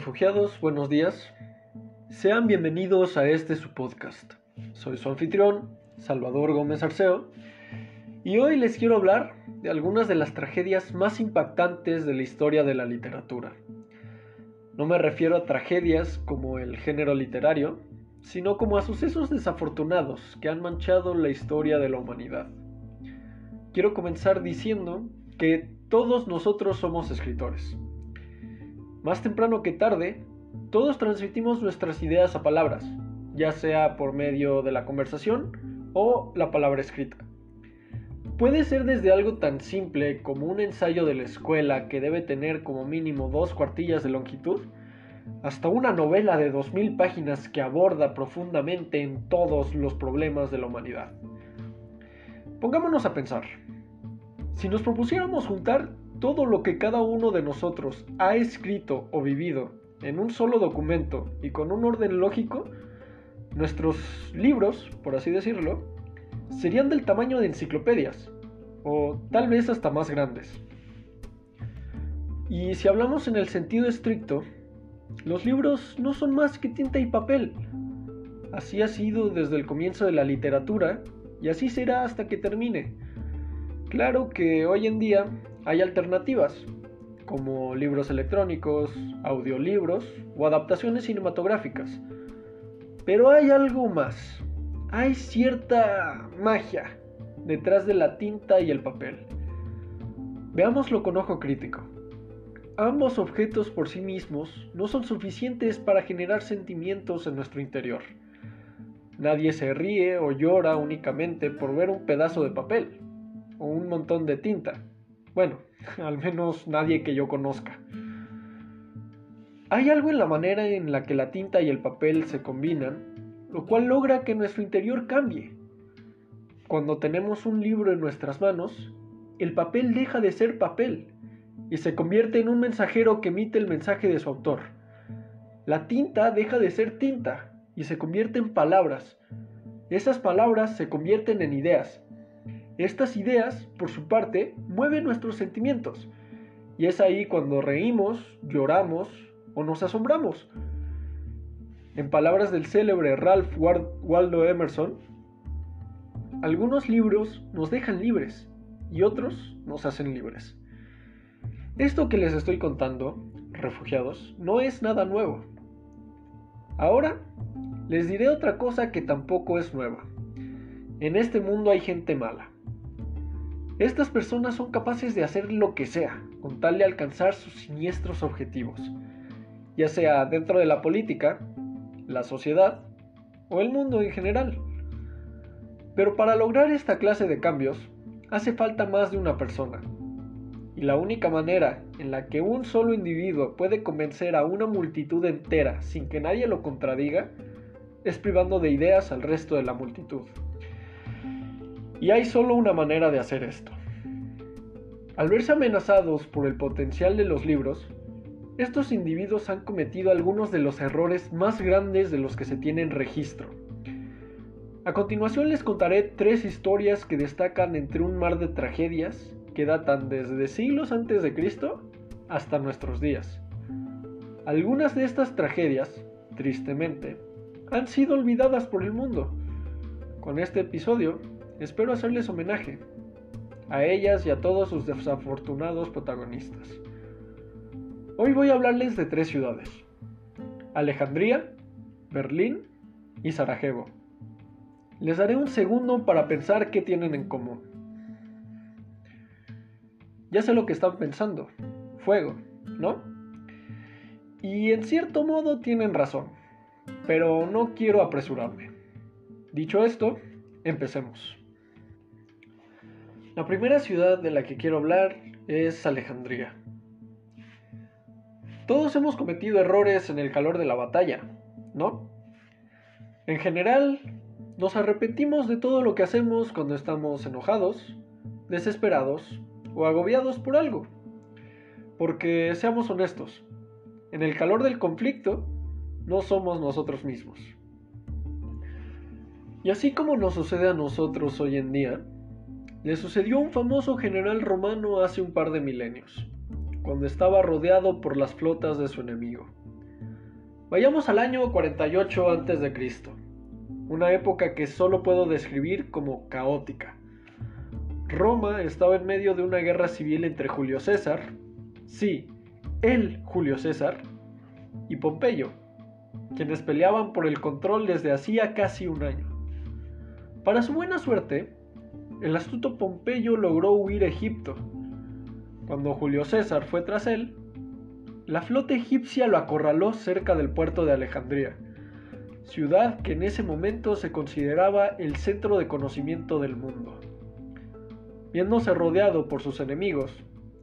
Refugiados, buenos días. Sean bienvenidos a este su podcast. Soy su anfitrión, Salvador Gómez Arceo, y hoy les quiero hablar de algunas de las tragedias más impactantes de la historia de la literatura. No me refiero a tragedias como el género literario, sino como a sucesos desafortunados que han manchado la historia de la humanidad. Quiero comenzar diciendo que todos nosotros somos escritores. Más temprano que tarde, todos transmitimos nuestras ideas a palabras, ya sea por medio de la conversación o la palabra escrita. Puede ser desde algo tan simple como un ensayo de la escuela que debe tener como mínimo dos cuartillas de longitud, hasta una novela de 2.000 páginas que aborda profundamente en todos los problemas de la humanidad. Pongámonos a pensar. Si nos propusiéramos juntar todo lo que cada uno de nosotros ha escrito o vivido en un solo documento y con un orden lógico, nuestros libros, por así decirlo, serían del tamaño de enciclopedias, o tal vez hasta más grandes. Y si hablamos en el sentido estricto, los libros no son más que tinta y papel. Así ha sido desde el comienzo de la literatura y así será hasta que termine. Claro que hoy en día hay alternativas, como libros electrónicos, audiolibros o adaptaciones cinematográficas. Pero hay algo más. Hay cierta magia detrás de la tinta y el papel. Veámoslo con ojo crítico. Ambos objetos por sí mismos no son suficientes para generar sentimientos en nuestro interior. Nadie se ríe o llora únicamente por ver un pedazo de papel o un montón de tinta. Bueno, al menos nadie que yo conozca. Hay algo en la manera en la que la tinta y el papel se combinan, lo cual logra que nuestro interior cambie. Cuando tenemos un libro en nuestras manos, el papel deja de ser papel y se convierte en un mensajero que emite el mensaje de su autor. La tinta deja de ser tinta y se convierte en palabras. Esas palabras se convierten en ideas estas ideas, por su parte, mueven nuestros sentimientos. Y es ahí cuando reímos, lloramos o nos asombramos. En palabras del célebre Ralph Waldo Emerson, algunos libros nos dejan libres y otros nos hacen libres. Esto que les estoy contando, refugiados, no es nada nuevo. Ahora les diré otra cosa que tampoco es nueva. En este mundo hay gente mala. Estas personas son capaces de hacer lo que sea con tal de alcanzar sus siniestros objetivos, ya sea dentro de la política, la sociedad o el mundo en general. Pero para lograr esta clase de cambios hace falta más de una persona. Y la única manera en la que un solo individuo puede convencer a una multitud entera sin que nadie lo contradiga es privando de ideas al resto de la multitud. Y hay solo una manera de hacer esto. Al verse amenazados por el potencial de los libros, estos individuos han cometido algunos de los errores más grandes de los que se tienen registro. A continuación les contaré tres historias que destacan entre un mar de tragedias que datan desde siglos antes de Cristo hasta nuestros días. Algunas de estas tragedias, tristemente, han sido olvidadas por el mundo. Con este episodio Espero hacerles homenaje a ellas y a todos sus desafortunados protagonistas. Hoy voy a hablarles de tres ciudades. Alejandría, Berlín y Sarajevo. Les daré un segundo para pensar qué tienen en común. Ya sé lo que están pensando. Fuego, ¿no? Y en cierto modo tienen razón. Pero no quiero apresurarme. Dicho esto, empecemos. La primera ciudad de la que quiero hablar es Alejandría. Todos hemos cometido errores en el calor de la batalla, ¿no? En general, nos arrepentimos de todo lo que hacemos cuando estamos enojados, desesperados o agobiados por algo. Porque, seamos honestos, en el calor del conflicto no somos nosotros mismos. Y así como nos sucede a nosotros hoy en día, le sucedió un famoso general romano hace un par de milenios, cuando estaba rodeado por las flotas de su enemigo. Vayamos al año 48 a.C., una época que solo puedo describir como caótica. Roma estaba en medio de una guerra civil entre Julio César, sí, él Julio César, y Pompeyo, quienes peleaban por el control desde hacía casi un año. Para su buena suerte, el astuto Pompeyo logró huir a Egipto. Cuando Julio César fue tras él, la flota egipcia lo acorraló cerca del puerto de Alejandría, ciudad que en ese momento se consideraba el centro de conocimiento del mundo. Viéndose rodeado por sus enemigos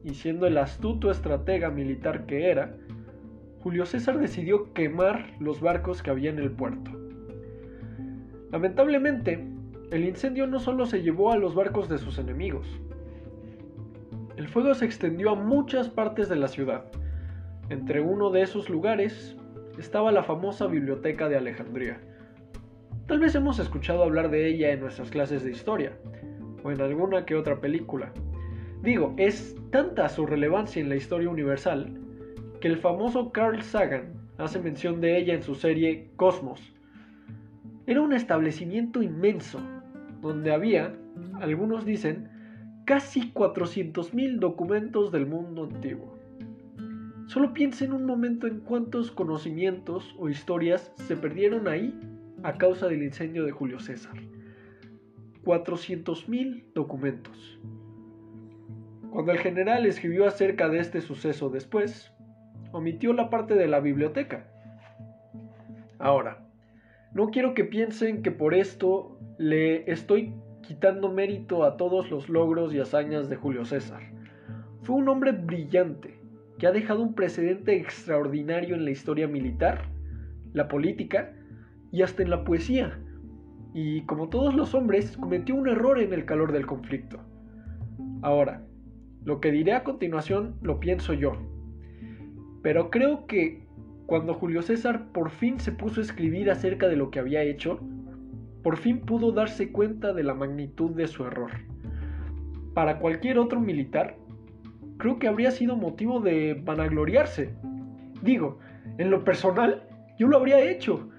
y siendo el astuto estratega militar que era, Julio César decidió quemar los barcos que había en el puerto. Lamentablemente, el incendio no solo se llevó a los barcos de sus enemigos, el fuego se extendió a muchas partes de la ciudad. Entre uno de esos lugares estaba la famosa biblioteca de Alejandría. Tal vez hemos escuchado hablar de ella en nuestras clases de historia, o en alguna que otra película. Digo, es tanta su relevancia en la historia universal que el famoso Carl Sagan hace mención de ella en su serie Cosmos. Era un establecimiento inmenso, donde había, algunos dicen, casi 400.000 documentos del mundo antiguo. Solo piensen un momento en cuántos conocimientos o historias se perdieron ahí a causa del incendio de Julio César. 400.000 documentos. Cuando el general escribió acerca de este suceso después, omitió la parte de la biblioteca. Ahora, no quiero que piensen que por esto le estoy quitando mérito a todos los logros y hazañas de Julio César. Fue un hombre brillante, que ha dejado un precedente extraordinario en la historia militar, la política y hasta en la poesía. Y como todos los hombres, cometió un error en el calor del conflicto. Ahora, lo que diré a continuación lo pienso yo, pero creo que cuando Julio César por fin se puso a escribir acerca de lo que había hecho, por fin pudo darse cuenta de la magnitud de su error. Para cualquier otro militar, creo que habría sido motivo de vanagloriarse. Digo, en lo personal, yo lo habría hecho.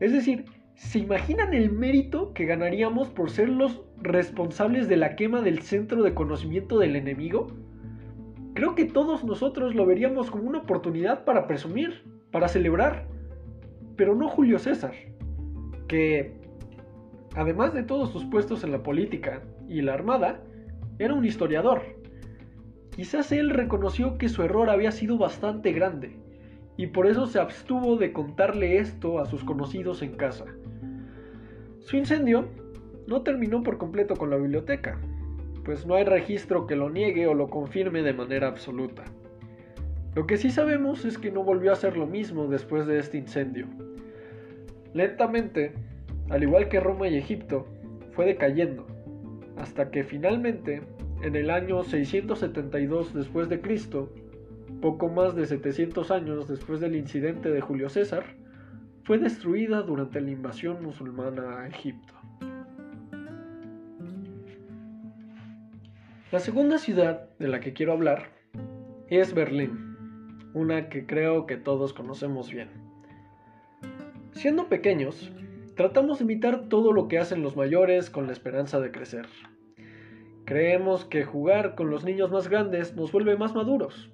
Es decir, ¿se imaginan el mérito que ganaríamos por ser los responsables de la quema del centro de conocimiento del enemigo? Creo que todos nosotros lo veríamos como una oportunidad para presumir, para celebrar, pero no Julio César, que, además de todos sus puestos en la política y la armada, era un historiador. Quizás él reconoció que su error había sido bastante grande, y por eso se abstuvo de contarle esto a sus conocidos en casa. Su incendio no terminó por completo con la biblioteca, pues no hay registro que lo niegue o lo confirme de manera absoluta. Lo que sí sabemos es que no volvió a hacer lo mismo después de este incendio. Lentamente, al igual que Roma y Egipto, fue decayendo, hasta que finalmente, en el año 672 después de Cristo, poco más de 700 años después del incidente de Julio César, fue destruida durante la invasión musulmana a Egipto. La segunda ciudad de la que quiero hablar es Berlín, una que creo que todos conocemos bien. Siendo pequeños, tratamos de imitar todo lo que hacen los mayores con la esperanza de crecer. Creemos que jugar con los niños más grandes nos vuelve más maduros,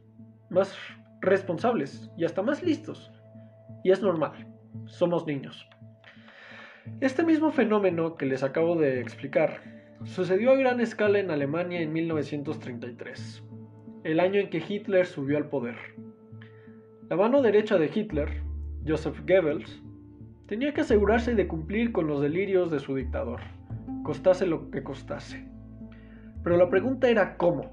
más responsables y hasta más listos. Y es normal, somos niños. Este mismo fenómeno que les acabo de explicar Sucedió a gran escala en Alemania en 1933, el año en que Hitler subió al poder. La mano derecha de Hitler, Joseph Goebbels, tenía que asegurarse de cumplir con los delirios de su dictador, costase lo que costase. Pero la pregunta era cómo.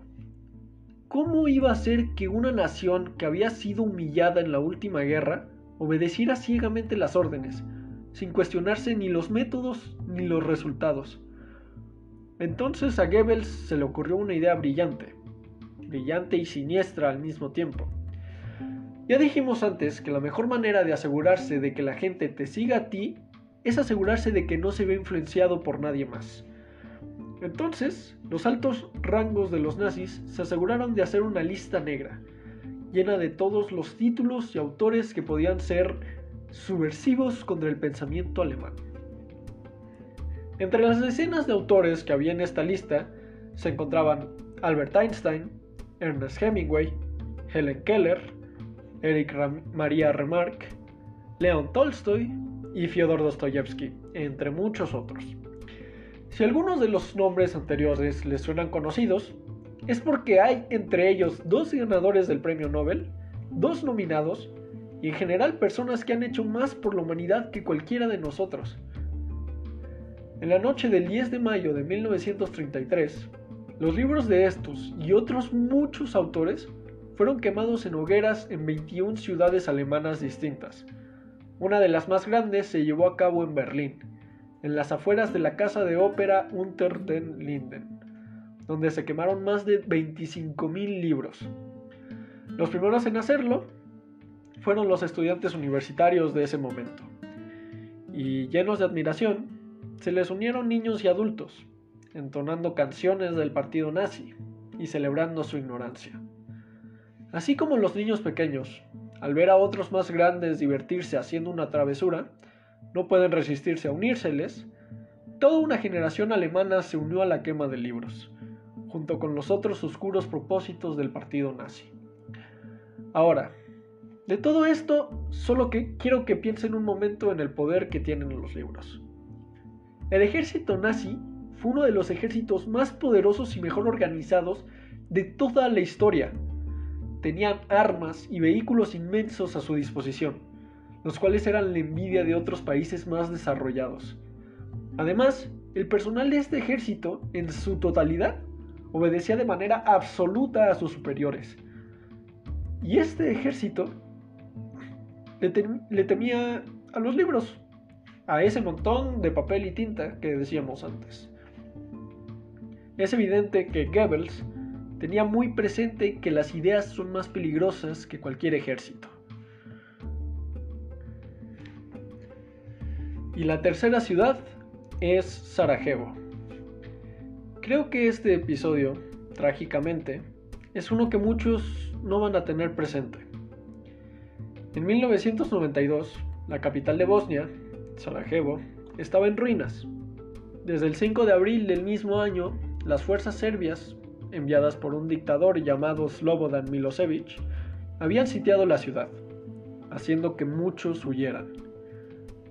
¿Cómo iba a ser que una nación que había sido humillada en la última guerra obedeciera ciegamente las órdenes, sin cuestionarse ni los métodos ni los resultados? Entonces a Goebbels se le ocurrió una idea brillante, brillante y siniestra al mismo tiempo. Ya dijimos antes que la mejor manera de asegurarse de que la gente te siga a ti es asegurarse de que no se ve influenciado por nadie más. Entonces, los altos rangos de los nazis se aseguraron de hacer una lista negra, llena de todos los títulos y autores que podían ser subversivos contra el pensamiento alemán. Entre las decenas de autores que había en esta lista se encontraban Albert Einstein, Ernest Hemingway, Helen Keller, Erich Maria Remarque, Leon Tolstoy y Fyodor Dostoyevsky, entre muchos otros. Si algunos de los nombres anteriores les suenan conocidos, es porque hay entre ellos dos ganadores del premio Nobel, dos nominados y en general personas que han hecho más por la humanidad que cualquiera de nosotros. En la noche del 10 de mayo de 1933, los libros de estos y otros muchos autores fueron quemados en hogueras en 21 ciudades alemanas distintas. Una de las más grandes se llevó a cabo en Berlín, en las afueras de la casa de ópera Unter den Linden, donde se quemaron más de 25.000 libros. Los primeros en hacerlo fueron los estudiantes universitarios de ese momento, y llenos de admiración, se les unieron niños y adultos, entonando canciones del partido nazi y celebrando su ignorancia. Así como los niños pequeños, al ver a otros más grandes divertirse haciendo una travesura, no pueden resistirse a unírseles, toda una generación alemana se unió a la quema de libros, junto con los otros oscuros propósitos del partido nazi. Ahora, de todo esto, solo que quiero que piensen un momento en el poder que tienen los libros. El ejército nazi fue uno de los ejércitos más poderosos y mejor organizados de toda la historia tenían armas y vehículos inmensos a su disposición, los cuales eran la envidia de otros países más desarrollados. Además, el personal de este ejército, en su totalidad, obedecía de manera absoluta a sus superiores. Y este ejército le, temía a los libros, a ese montón de papel y tinta que decíamos antes. Es evidente que Goebbels tenía muy presente que las ideas son más peligrosas que cualquier ejército. Y la tercera ciudad es Sarajevo. Creo que este episodio, trágicamente, es uno que muchos no van a tener presente. En 1992, la capital de Bosnia, Sarajevo, estaba en ruinas. Desde el 5 de abril del mismo año, las fuerzas serbias enviadas por un dictador llamado Slobodan Milosevic, habían sitiado la ciudad, haciendo que muchos huyeran.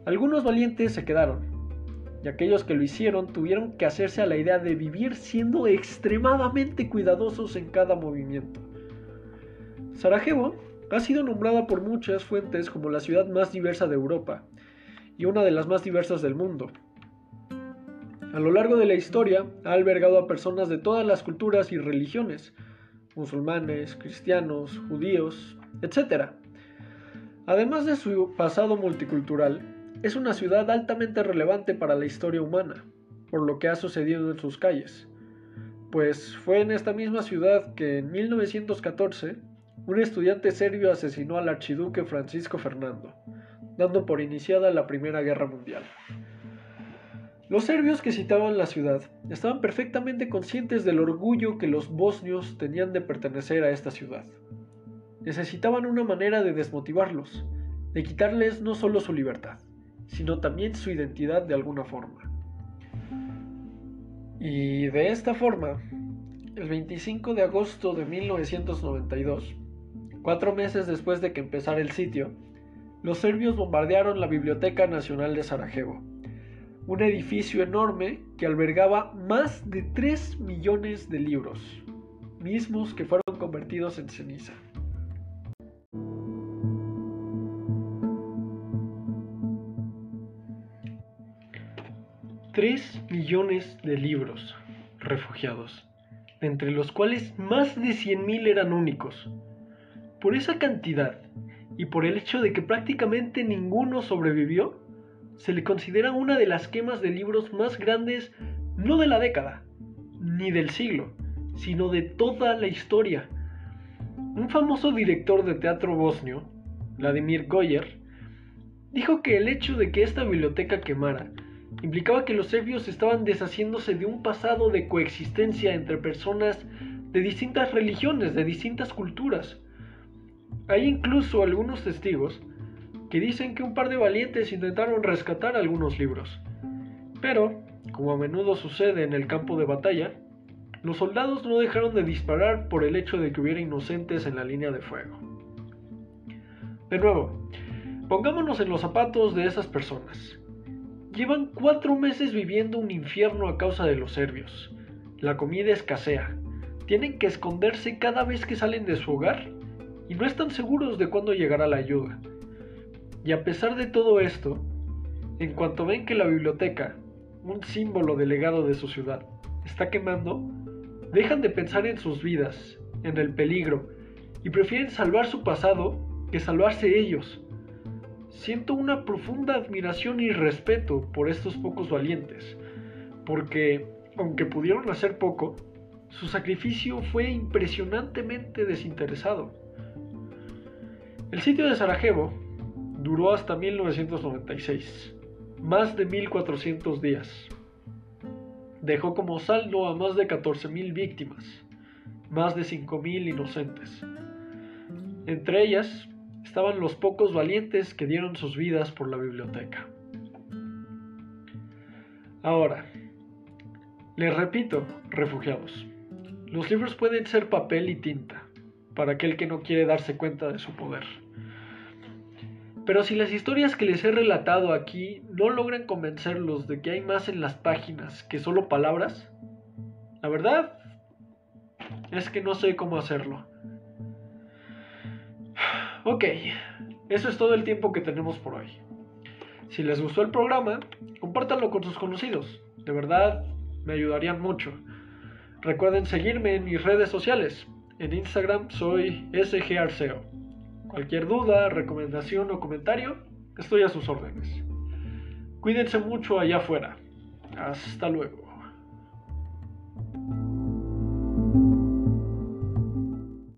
Algunos valientes se quedaron, y aquellos que lo hicieron tuvieron que hacerse a la idea de vivir siendo extremadamente cuidadosos en cada movimiento. Sarajevo ha sido nombrada por muchas fuentes como la ciudad más diversa de Europa y una de las más diversas del mundo, a lo largo de la historia ha albergado a personas de todas las culturas y religiones, musulmanes, cristianos, judíos, etc. Además de su pasado multicultural, es una ciudad altamente relevante para la historia humana, por lo que ha sucedido en sus calles. Pues fue en esta misma ciudad que en 1914 un estudiante serbio asesinó al archiduque Francisco Fernando, dando por iniciada la Primera Guerra Mundial. Los serbios que citaban la ciudad estaban perfectamente conscientes del orgullo que los bosnios tenían de pertenecer a esta ciudad. Necesitaban una manera de desmotivarlos, de quitarles no solo su libertad, sino también su identidad de alguna forma. Y de esta forma, el 25 de agosto de 1992, cuatro meses después de que empezara el sitio, los serbios bombardearon la Biblioteca Nacional de Sarajevo un edificio enorme que albergaba más de 3 millones de libros, mismos que fueron convertidos en ceniza. Tres millones de libros refugiados, entre los cuales más de 100.000 eran únicos. Por esa cantidad y por el hecho de que prácticamente ninguno sobrevivió, se le considera una de las quemas de libros más grandes no de la década, ni del siglo, sino de toda la historia. Un famoso director de teatro bosnio, Vladimir Goyer, dijo que el hecho de que esta biblioteca quemara implicaba que los serbios estaban deshaciéndose de un pasado de coexistencia entre personas de distintas religiones, de distintas culturas. Hay incluso algunos testigos que dicen que un par de valientes intentaron rescatar algunos libros. Pero, como a menudo sucede en el campo de batalla, los soldados no dejaron de disparar por el hecho de que hubiera inocentes en la línea de fuego. De nuevo, pongámonos en los zapatos de esas personas. Llevan cuatro meses viviendo un infierno a causa de los serbios. La comida escasea. Tienen que esconderse cada vez que salen de su hogar y no están seguros de cuándo llegará la ayuda. Y a pesar de todo esto, en cuanto ven que la biblioteca, un símbolo del legado de su ciudad, está quemando, dejan de pensar en sus vidas, en el peligro, y prefieren salvar su pasado que salvarse ellos. Siento una profunda admiración y respeto por estos pocos valientes, porque, aunque pudieron hacer poco, su sacrificio fue impresionantemente desinteresado. El sitio de Sarajevo duró hasta 1996, más de 1400 días dejó como saldo a más de 14.000 víctimas, más de 5.000 inocentes. Entre ellas estaban los pocos valientes que dieron sus vidas por la biblioteca. Ahora, les repito, refugiados, los libros pueden ser papel y tinta para aquel que no quiere darse cuenta de su poder. Pero si las historias que les he relatado aquí no logran convencerlos de que hay más en las páginas que solo palabras, la verdad es que no sé cómo hacerlo. Ok, eso es todo el tiempo que tenemos por hoy. Si les gustó el programa, compártanlo con sus conocidos. De verdad, me ayudarían mucho. Recuerden seguirme en mis redes sociales. En Instagram soy sgarceo. Cualquier duda, recomendación o comentario, estoy a sus órdenes. Cuídense mucho allá afuera. Hasta luego.